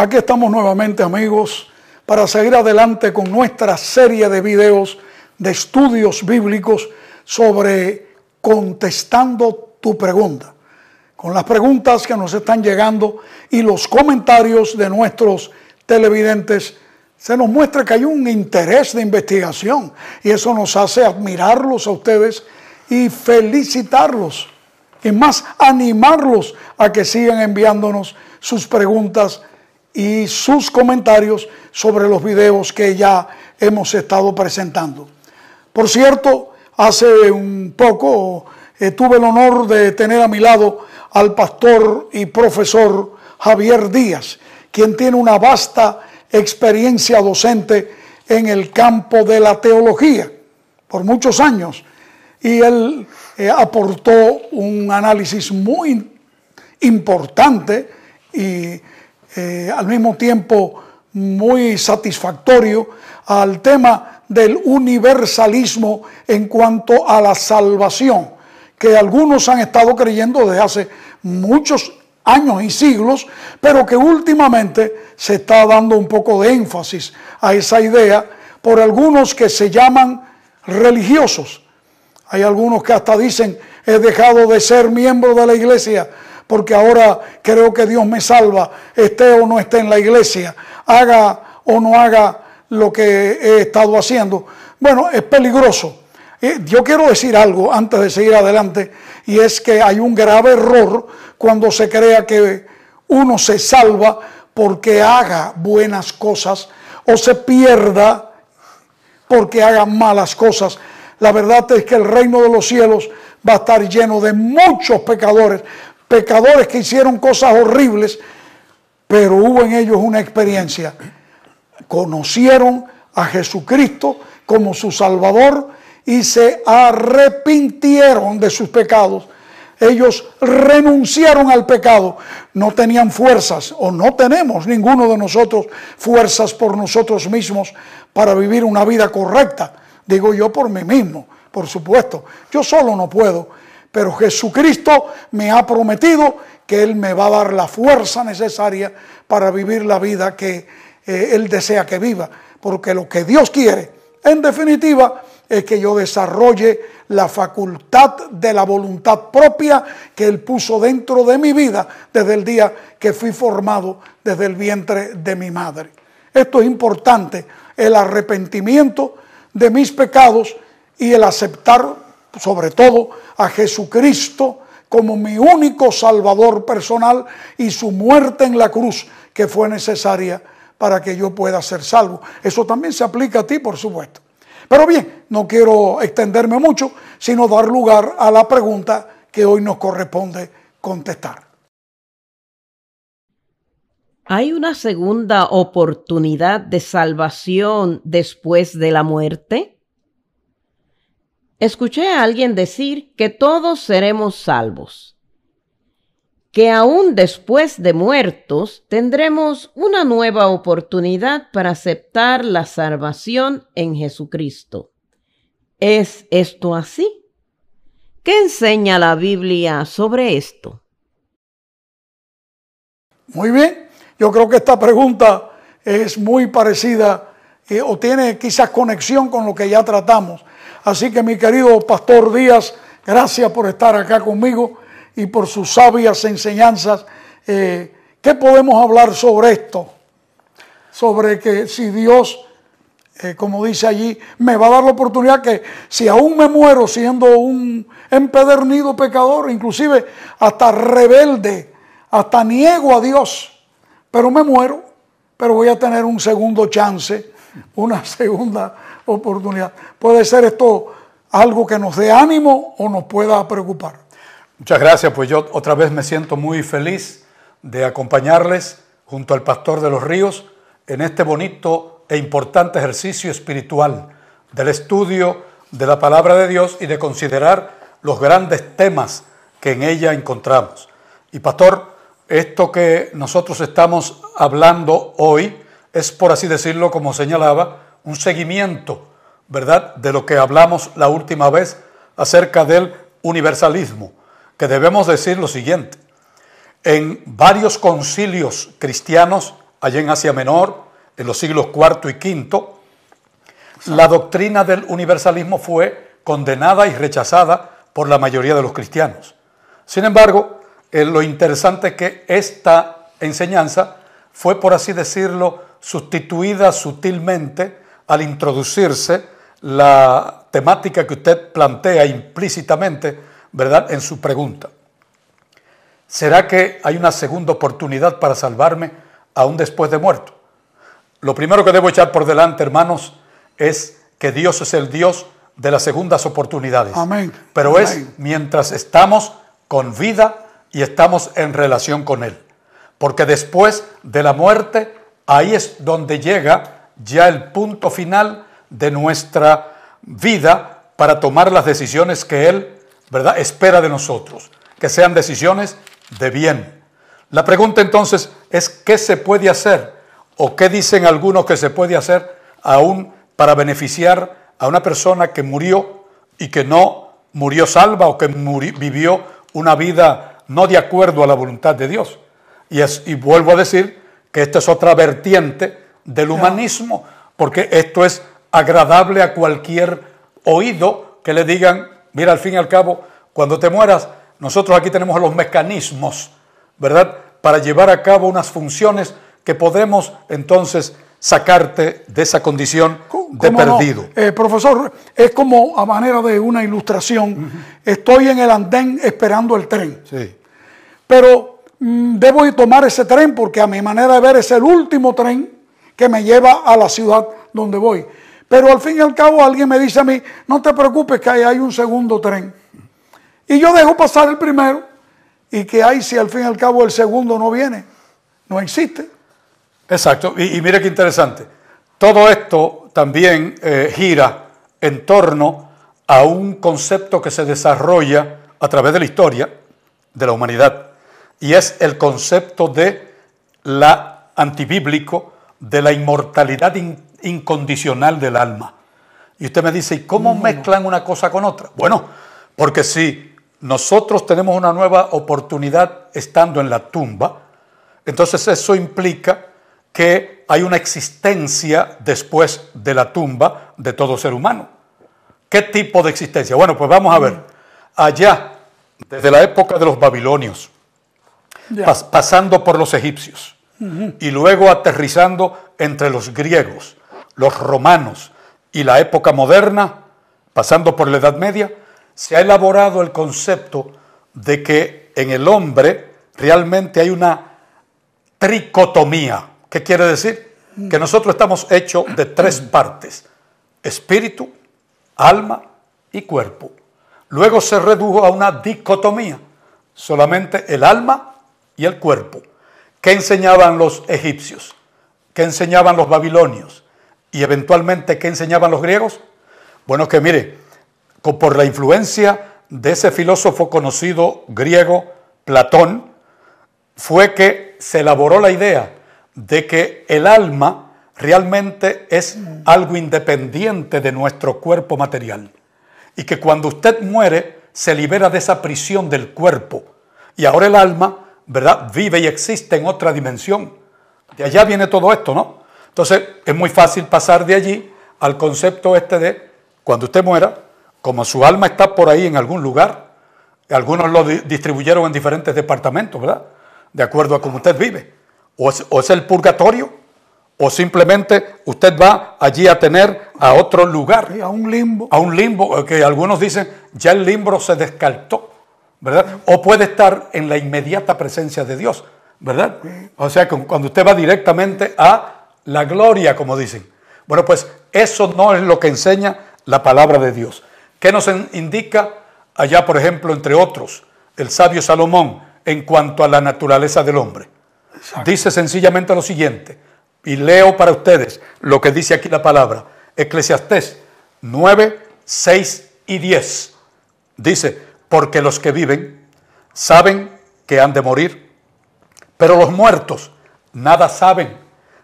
Aquí estamos nuevamente amigos para seguir adelante con nuestra serie de videos de estudios bíblicos sobre contestando tu pregunta. Con las preguntas que nos están llegando y los comentarios de nuestros televidentes, se nos muestra que hay un interés de investigación y eso nos hace admirarlos a ustedes y felicitarlos y más animarlos a que sigan enviándonos sus preguntas y sus comentarios sobre los videos que ya hemos estado presentando. Por cierto, hace un poco eh, tuve el honor de tener a mi lado al pastor y profesor Javier Díaz, quien tiene una vasta experiencia docente en el campo de la teología por muchos años y él eh, aportó un análisis muy importante y eh, al mismo tiempo muy satisfactorio al tema del universalismo en cuanto a la salvación, que algunos han estado creyendo desde hace muchos años y siglos, pero que últimamente se está dando un poco de énfasis a esa idea por algunos que se llaman religiosos. Hay algunos que hasta dicen, he dejado de ser miembro de la iglesia porque ahora creo que Dios me salva, esté o no esté en la iglesia, haga o no haga lo que he estado haciendo. Bueno, es peligroso. Eh, yo quiero decir algo antes de seguir adelante, y es que hay un grave error cuando se crea que uno se salva porque haga buenas cosas o se pierda porque haga malas cosas. La verdad es que el reino de los cielos va a estar lleno de muchos pecadores, pecadores que hicieron cosas horribles, pero hubo en ellos una experiencia. Conocieron a Jesucristo como su Salvador y se arrepintieron de sus pecados. Ellos renunciaron al pecado, no tenían fuerzas o no tenemos ninguno de nosotros fuerzas por nosotros mismos para vivir una vida correcta Digo yo por mí mismo, por supuesto. Yo solo no puedo, pero Jesucristo me ha prometido que Él me va a dar la fuerza necesaria para vivir la vida que eh, Él desea que viva. Porque lo que Dios quiere, en definitiva, es que yo desarrolle la facultad de la voluntad propia que Él puso dentro de mi vida desde el día que fui formado desde el vientre de mi madre. Esto es importante, el arrepentimiento de mis pecados y el aceptar sobre todo a Jesucristo como mi único Salvador personal y su muerte en la cruz que fue necesaria para que yo pueda ser salvo. Eso también se aplica a ti, por supuesto. Pero bien, no quiero extenderme mucho, sino dar lugar a la pregunta que hoy nos corresponde contestar. ¿Hay una segunda oportunidad de salvación después de la muerte? Escuché a alguien decir que todos seremos salvos, que aún después de muertos tendremos una nueva oportunidad para aceptar la salvación en Jesucristo. ¿Es esto así? ¿Qué enseña la Biblia sobre esto? Muy bien, yo creo que esta pregunta es muy parecida eh, o tiene quizás conexión con lo que ya tratamos. Así que mi querido Pastor Díaz, gracias por estar acá conmigo y por sus sabias enseñanzas. Eh, ¿Qué podemos hablar sobre esto? Sobre que si Dios, eh, como dice allí, me va a dar la oportunidad que si aún me muero siendo un empedernido pecador, inclusive hasta rebelde, hasta niego a Dios, pero me muero, pero voy a tener un segundo chance, una segunda oportunidad. Puede ser esto algo que nos dé ánimo o nos pueda preocupar. Muchas gracias, pues yo otra vez me siento muy feliz de acompañarles junto al Pastor de los Ríos en este bonito e importante ejercicio espiritual del estudio de la palabra de Dios y de considerar los grandes temas que en ella encontramos. Y Pastor, esto que nosotros estamos hablando hoy es, por así decirlo, como señalaba, un seguimiento, ¿verdad?, de lo que hablamos la última vez acerca del universalismo, que debemos decir lo siguiente. En varios concilios cristianos allá en Asia Menor, en los siglos IV y V, la doctrina del universalismo fue condenada y rechazada por la mayoría de los cristianos. Sin embargo, eh, lo interesante es que esta enseñanza fue, por así decirlo, sustituida sutilmente al introducirse la temática que usted plantea implícitamente, ¿verdad?, en su pregunta. ¿Será que hay una segunda oportunidad para salvarme aún después de muerto? Lo primero que debo echar por delante, hermanos, es que Dios es el Dios de las segundas oportunidades. Amén. Pero Amén. es mientras estamos con vida y estamos en relación con Él. Porque después de la muerte, ahí es donde llega ya el punto final de nuestra vida para tomar las decisiones que Él, ¿verdad?, espera de nosotros, que sean decisiones de bien. La pregunta entonces es, ¿qué se puede hacer? ¿O qué dicen algunos que se puede hacer aún para beneficiar a una persona que murió y que no murió salva o que vivió una vida no de acuerdo a la voluntad de Dios? Y, es, y vuelvo a decir que esta es otra vertiente del humanismo, porque esto es agradable a cualquier oído que le digan, mira, al fin y al cabo, cuando te mueras, nosotros aquí tenemos los mecanismos, ¿verdad? Para llevar a cabo unas funciones que podemos entonces sacarte de esa condición de perdido. Eh, profesor, es como a manera de una ilustración. Estoy en el andén esperando el tren, Sí, pero mm, debo ir tomar ese tren porque a mi manera de ver es el último tren que me lleva a la ciudad donde voy. Pero al fin y al cabo alguien me dice a mí, no te preocupes que ahí hay un segundo tren. Y yo dejo pasar el primero y que hay si al fin y al cabo el segundo no viene. No existe. exacto. Y, y mire qué interesante. Todo esto también eh, gira en torno a un concepto que se desarrolla a través de la historia de la humanidad. Y es el concepto de la antibíblico, de la inmortalidad in- incondicional del alma. Y usted me dice, ¿y cómo mezclan una cosa con otra? Bueno, porque si nosotros tenemos una nueva oportunidad estando en la tumba, entonces eso implica que hay una existencia después de la tumba de todo ser humano. ¿Qué tipo de existencia? Bueno, pues vamos a ver. Allá, desde la época de los babilonios, pas- pasando por los egipcios y luego aterrizando entre los griegos, los romanos y la época moderna, pasando por la Edad Media, se ha elaborado el concepto de que en el hombre realmente hay una tricotomía. ¿Qué quiere decir? Que nosotros estamos hechos de tres partes, espíritu, alma y cuerpo. Luego se redujo a una dicotomía, solamente el alma y el cuerpo. ¿Qué enseñaban los egipcios? ¿Qué enseñaban los babilonios? Y eventualmente, ¿qué enseñaban los griegos? Bueno, que mire, por la influencia de ese filósofo conocido griego, Platón, fue que se elaboró la idea de que el alma realmente es algo independiente de nuestro cuerpo material y que cuando usted muere se libera de esa prisión del cuerpo y ahora el alma, ¿verdad? Vive y existe en otra dimensión. De allá viene todo esto, ¿no? Entonces es muy fácil pasar de allí al concepto este de cuando usted muera, como su alma está por ahí en algún lugar, algunos lo di- distribuyeron en diferentes departamentos, ¿verdad? De acuerdo a cómo usted vive. O es, o es el purgatorio, o simplemente usted va allí a tener a otro lugar a un limbo. a un limbo, que algunos dicen ya el limbo se descartó, ¿verdad? O puede estar en la inmediata presencia de Dios, ¿verdad? O sea, cuando usted va directamente a la gloria, como dicen. Bueno, pues eso no es lo que enseña la palabra de Dios. ¿Qué nos indica allá, por ejemplo, entre otros, el sabio Salomón en cuanto a la naturaleza del hombre? Dice sencillamente lo siguiente, y leo para ustedes lo que dice aquí la palabra, Eclesiastés 9, 6 y 10. Dice, porque los que viven saben que han de morir, pero los muertos nada saben,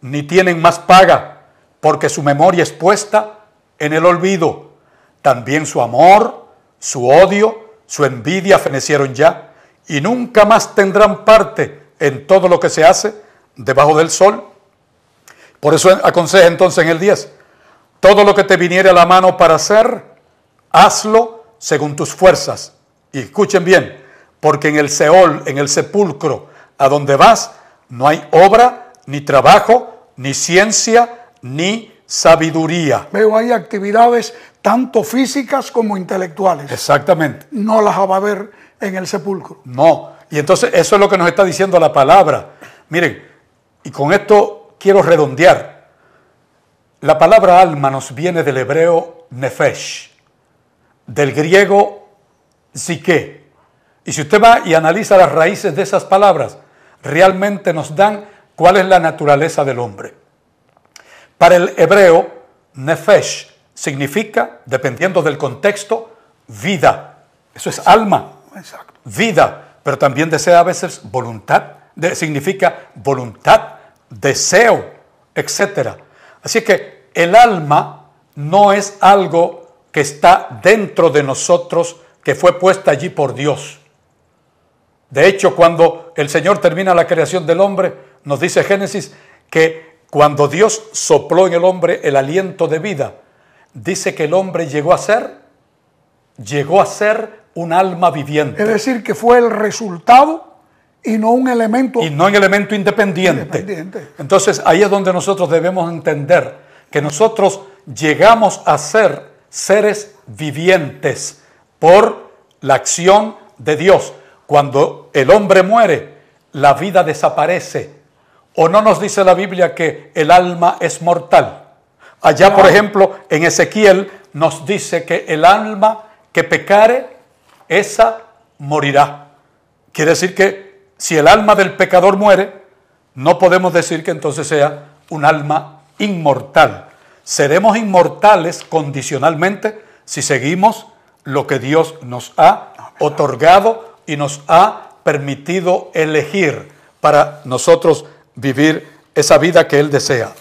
ni tienen más paga, porque su memoria es puesta en el olvido. También su amor, su odio, su envidia fenecieron ya, y nunca más tendrán parte en todo lo que se hace debajo del sol. Por eso aconseja entonces en el 10, todo lo que te viniere a la mano para hacer, hazlo según tus fuerzas. Y escuchen bien, porque en el Seol, en el sepulcro, a donde vas, no hay obra, ni trabajo, ni ciencia, ni sabiduría. Veo ahí actividades tanto físicas como intelectuales. Exactamente. No las va a ver en el sepulcro. No. Y entonces eso es lo que nos está diciendo la palabra. Miren, y con esto quiero redondear. La palabra alma nos viene del hebreo nefesh, del griego psique. Y si usted va y analiza las raíces de esas palabras, realmente nos dan cuál es la naturaleza del hombre. Para el hebreo, nefesh significa, dependiendo del contexto, vida. Eso es alma. Exacto. Vida, pero también desea a veces voluntad, de, significa voluntad, deseo, etc. Así que el alma no es algo que está dentro de nosotros, que fue puesta allí por Dios. De hecho, cuando el Señor termina la creación del hombre, nos dice Génesis que cuando Dios sopló en el hombre el aliento de vida, dice que el hombre llegó a ser, llegó a ser un alma viviente. Es decir, que fue el resultado y no un elemento. Y no un elemento independiente. Independiente. Entonces ahí es donde nosotros debemos entender que nosotros llegamos a ser seres vivientes por la acción de Dios. Cuando el hombre muere, la vida desaparece. ¿O no nos dice la Biblia que el alma es mortal? Allá, por ejemplo, en Ezequiel nos dice que el alma que pecare, esa morirá. Quiere decir que si el alma del pecador muere, no podemos decir que entonces sea un alma inmortal. Seremos inmortales condicionalmente si seguimos lo que Dios nos ha otorgado y nos ha permitido elegir para nosotros vivir esa vida que Él desea.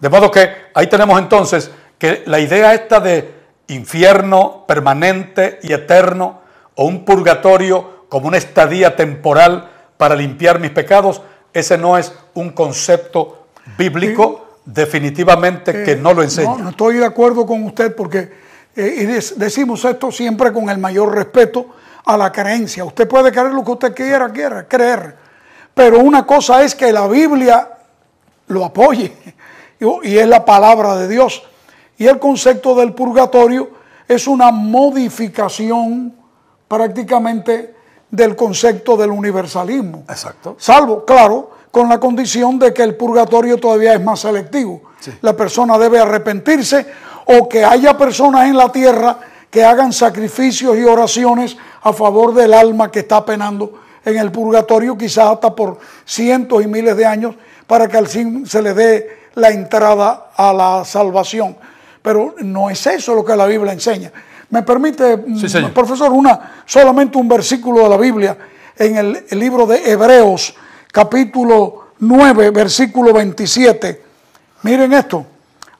De modo que ahí tenemos entonces que la idea esta de infierno permanente y eterno o un purgatorio como una estadía temporal para limpiar mis pecados, ese no es un concepto bíblico definitivamente que no lo enseña. No, no estoy de acuerdo con usted porque eh, y decimos esto siempre con el mayor respeto a la creencia. Usted puede creer lo que usted quiera, quiera creer, pero una cosa es que la Biblia lo apoye y es la palabra de Dios. Y el concepto del purgatorio es una modificación prácticamente del concepto del universalismo. Exacto. Salvo, claro, con la condición de que el purgatorio todavía es más selectivo. Sí. La persona debe arrepentirse o que haya personas en la tierra que hagan sacrificios y oraciones a favor del alma que está penando en el purgatorio, quizás hasta por cientos y miles de años, para que al fin se le dé la entrada a la salvación. Pero no es eso lo que la Biblia enseña. ¿Me permite, Sí, señor. profesor, una, solamente un versículo de la Biblia en el, el libro de Hebreos, capítulo 9, versículo 27? Miren esto.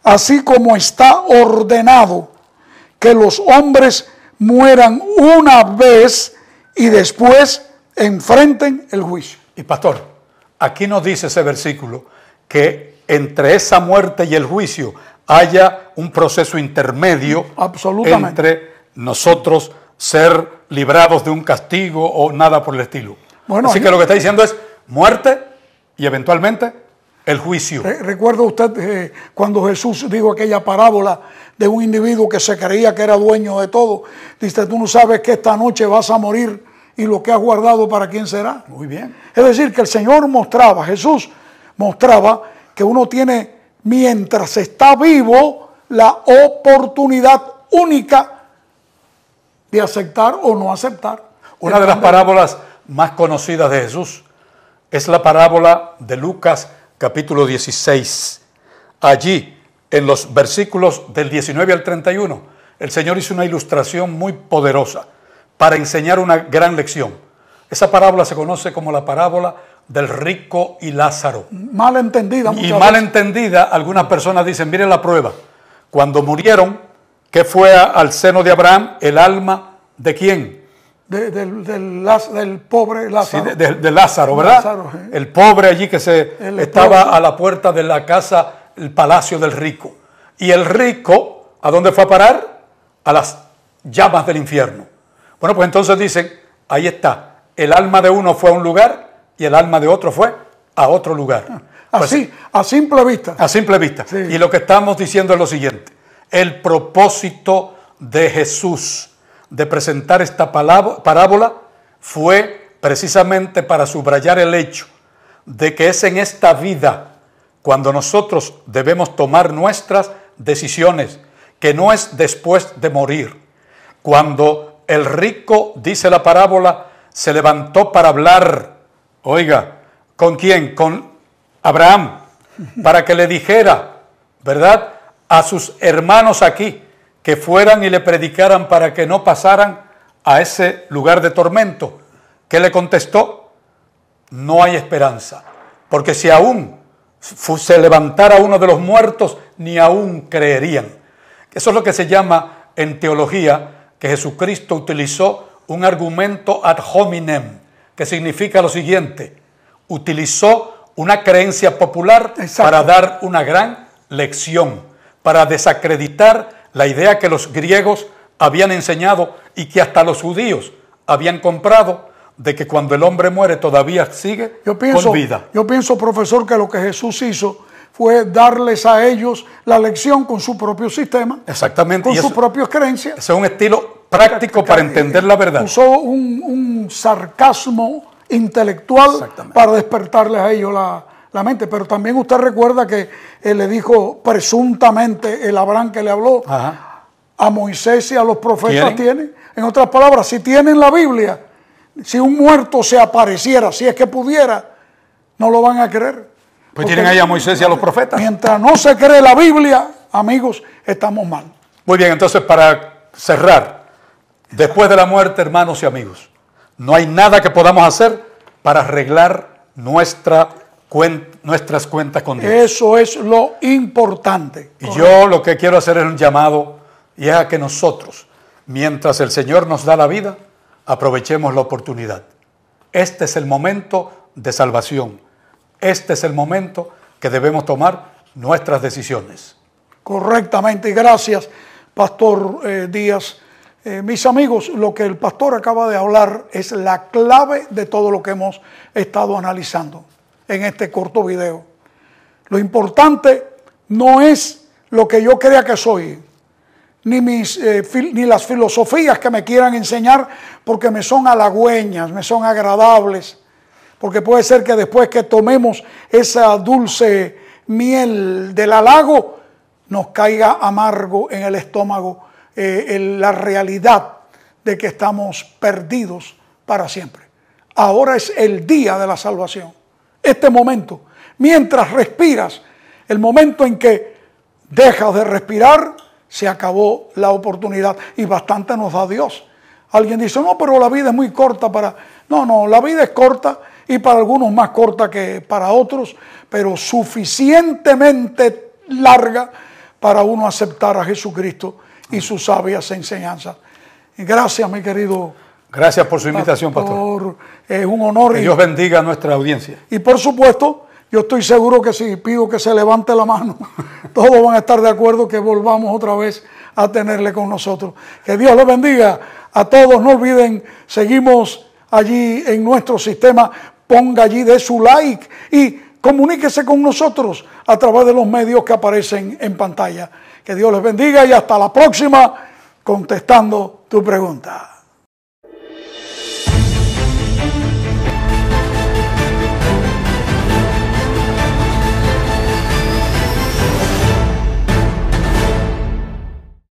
Así como está ordenado que los hombres mueran una vez y después enfrenten el juicio. Y pastor, aquí nos dice ese versículo que entre esa muerte y el juicio haya un proceso intermedio Absolutamente. entre nosotros ser librados de un castigo o nada por el estilo. Bueno, Así que lo que está diciendo es muerte y eventualmente el juicio. Re- ¿Recuerda usted eh, cuando Jesús dijo aquella parábola de un individuo que se creía que era dueño de todo? Dice, tú no sabes que esta noche vas a morir y lo que has guardado para quién será. Muy bien. Es decir, que el Señor mostraba, Jesús mostraba que uno tiene, mientras está vivo, la oportunidad única de aceptar o no aceptar. Una de las parábolas más conocidas de Jesús es la parábola de Lucas capítulo 16. Allí, en los versículos del 19 al 31, el Señor hizo una ilustración muy poderosa para enseñar una gran lección. Esa parábola se conoce como la parábola del rico y Lázaro. Mal entendida Y mal veces. entendida, algunas personas dicen, miren la prueba. Cuando murieron, ¿qué fue al seno de Abraham? El alma de quién? De- del, del Laz- del pobre Sí, Lázaro. de, de- de Lázaro, ¿verdad? Lázaro, sí. El pobre allí que se El estaba a la puerta de la casa el palacio del rico. Y el rico, ¿a dónde fue a parar? A las llamas del infierno. Bueno, pues entonces dicen, ahí está, el alma de uno fue a un lugar y el alma de otro fue a otro lugar. Pues Así, a simple vista. a simple vista. Sí. Y lo que estamos diciendo es lo siguiente. El propósito de Jesús de presentar esta parábola fue precisamente para subrayar el hecho de que es en esta vida cuando nosotros debemos tomar nuestras decisiones, que no es después de morir. Cuando el rico, dice la parábola, se levantó para hablar, oiga, ¿con quién? Con Abraham, para que le dijera, ¿verdad? A sus hermanos aquí, que fueran y le predicaran para que no pasaran a ese lugar de tormento. ¿Qué le contestó? No hay esperanza, porque si aún se levantara uno de los muertos, ni aún creerían. Eso es lo que se llama en teología que Jesucristo utilizó un argumento ad hominem, que significa lo siguiente, utilizó una creencia popular Exacto. para dar una gran lección, para desacreditar la idea que los griegos habían enseñado y que hasta los judíos habían comprado de que cuando el hombre muere todavía sigue Yo pienso, con vida. yo pienso, profesor, que lo que Jesús hizo fue darles a ellos la lección con su propio sistema, Exactamente. con sus propias creencias. Ese es un estilo práctico para entender la verdad. Usó un, un sarcasmo intelectual para despertarles a ellos la, la mente. Pero también usted recuerda que él le dijo presuntamente el Abraham que le habló Ajá. a Moisés y a los profetas ¿Tienen? tienen. En otras palabras, si tienen la Biblia, si un muerto se apareciera, si es que pudiera, no lo van a creer. Pues tienen ahí a Moisés y a los profetas. Mientras no se cree la Biblia, amigos, estamos mal. Muy bien, entonces para cerrar, después de la muerte, hermanos y amigos, no hay nada que podamos hacer para arreglar nuestra cuen- nuestras cuentas con Dios. Eso es lo importante. Y yo lo que quiero hacer es un llamado y es a que nosotros, mientras el Señor nos da la vida, aprovechemos la oportunidad. Este es el momento de salvación. Este es el momento que debemos tomar nuestras decisiones. Correctamente, gracias, Pastor eh, Díaz. Eh, mis amigos, lo que el pastor acaba de hablar es la clave de todo lo que hemos estado analizando en este corto video. Lo importante no es lo que yo crea que soy, ni, mis, eh, ni las filosofías que me quieran enseñar, porque me son halagüeñas, me son agradables, porque puede ser que después que tomemos esa dulce miel del halago, nos caiga amargo en el estómago eh, el- la realidad de que estamos perdidos para siempre. Ahora es el día de la salvación, este momento, mientras respiras, el momento en que dejas de respirar, se acabó la oportunidad y bastante nos da Dios. Alguien dice, no, pero la vida es muy corta para... No, no, la vida es corta y para algunos más corta que para otros, pero suficientemente larga para uno aceptar a Jesucristo y sus sabias enseñanzas. Gracias, mi querido Gracias por su invitación, pastor. pastor. Es un honor Que y, Dios bendiga a nuestra audiencia. y por supuesto, yo estoy seguro que si pido que se levante la mano, todos van a estar de acuerdo que volvamos otra vez a tenerle con nosotros. Que Dios los bendiga a todos. No olviden, seguimos allí en nuestro sistema. Ponga allí de su like y comuníquese con nosotros a través de los medios que aparecen en pantalla. Que Dios les bendiga y hasta la próxima contestando tu pregunta.